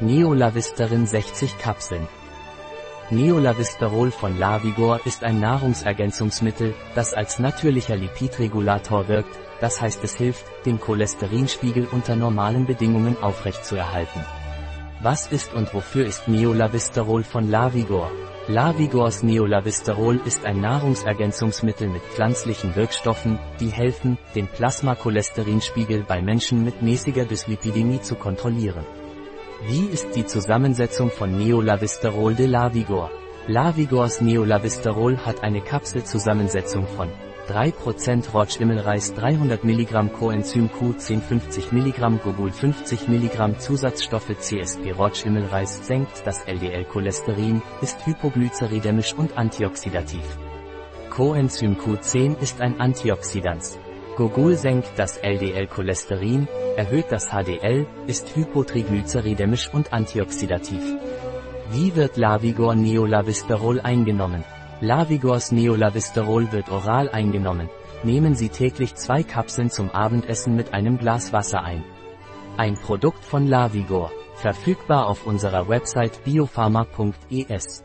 Neolavisterin 60 Kapseln. Neolavisterol von Lavigor ist ein Nahrungsergänzungsmittel, das als natürlicher Lipidregulator wirkt, das heißt es hilft, den Cholesterinspiegel unter normalen Bedingungen aufrechtzuerhalten. Was ist und wofür ist Neolavisterol von Lavigor? Lavigors Neolavisterol ist ein Nahrungsergänzungsmittel mit pflanzlichen Wirkstoffen, die helfen, den Plasmakolesterinspiegel bei Menschen mit mäßiger Dyslipidemie zu kontrollieren. Wie ist die Zusammensetzung von Neolavisterol de Lavigor? Lavigors Neolavisterol hat eine Kapselzusammensetzung von 3% Rotschimmelreis 300 mg Coenzym Q10 50 mg Gogul 50 mg Zusatzstoffe CSP Rotschimmelreis senkt das LDL-Cholesterin, ist hypoglyceridämisch und antioxidativ. Coenzym Q10 ist ein Antioxidans. Gogul senkt das LDL-Cholesterin, erhöht das HDL, ist hypotriglyceridämisch und antioxidativ. Wie wird Lavigor Neolavisterol eingenommen? Lavigors Neolavisterol wird oral eingenommen. Nehmen Sie täglich zwei Kapseln zum Abendessen mit einem Glas Wasser ein. Ein Produkt von Lavigor, verfügbar auf unserer Website biopharma.es.